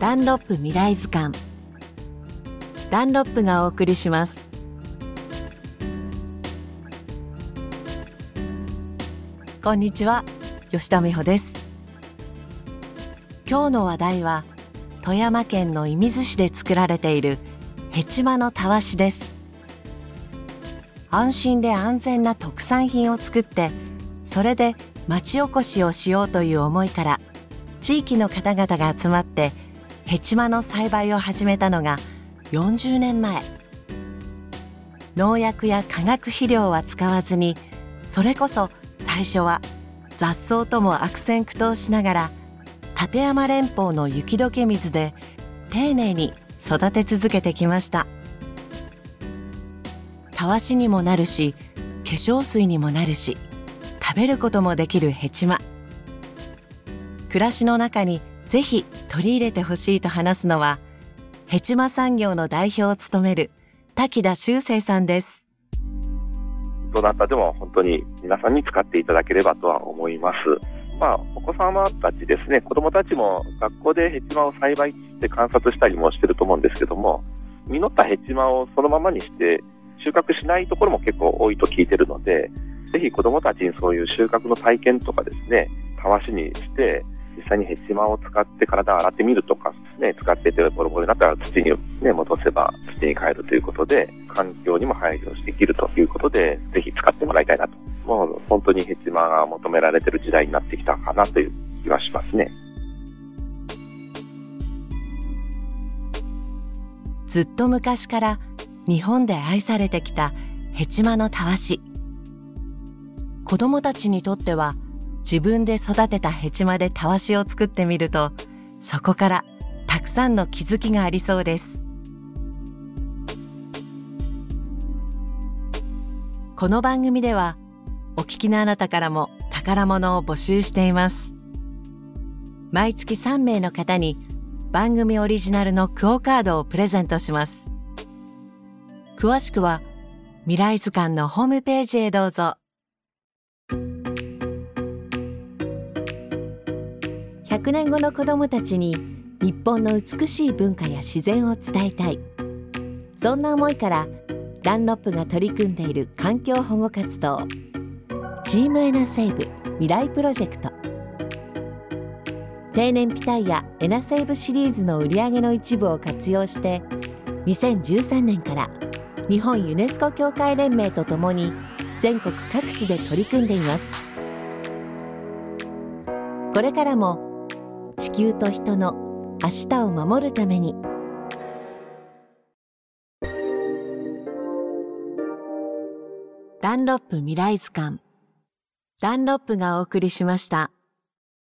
ダンロップ未来図鑑。ダンロップがお送りします。こんにちは。吉田美穂です。今日の話題は富山県の射水市で作られているヘチマのたわしです。安心で安全な特産品を作ってそれで町おこしをしようという思いから地域の方々が集まってヘチマの栽培を始めたのが40年前。農薬や化学肥料は使わずにそれこそ最初は雑草とも悪戦苦闘しながら立山連峰の雪解け水で丁寧に育て続けてきました。たわしにもなるし化粧水にもなるし食べることもできるヘチマ。暮らしの中にぜひ取り入れてほしいと話すのはヘチマ産業の代表を務める滝田修正さんです。どなた？でも本当に皆さんに使っていただければとは思います。まあ、お子様たちですね、子供たちも学校でヘチマを栽培して観察したりもしてると思うんですけども、実ったヘチマをそのままにして収穫しないところも結構多いと聞いてるので、ぜひ子供たちにそういう収穫の体験とかですね、たわしにして、実際にヘチマを使って体を洗ってみるとか、ね、使っててボロボロになったら土に、ね、戻せば土に帰るということで、環境にも配慮できるということで、ぜひ使ってもらいたいなと。もう本当にヘチマが求められてる時代になってきたかなという気はしますね。ずっと昔から日本で愛されてきたヘチマのたわし。子供たちにとっては自分で育てたヘチマでたわしを作ってみるとそこからたくさんの気づきがありそうです。この番組ではお聞きのあなたからも宝物を募集しています。毎月3名の方に番組オリジナルのクオカードをプレゼントします。詳しくは未来図鑑のホームページへどうぞ。100年後の子どもたちに日本の美しい文化や自然を伝えたい。そんな思いからダンロップが取り組んでいる環境保護活動。チームエナセーブ未来プロジェクト。低燃費タイヤエナセーブシリーズの売り上げの一部を活用して2013年から日本ユネスコ協会連盟とともに全国各地で取り組んでいます。これからも地球と人の明日を守るためにダンロップ未来図鑑ダンロップがお送りしました。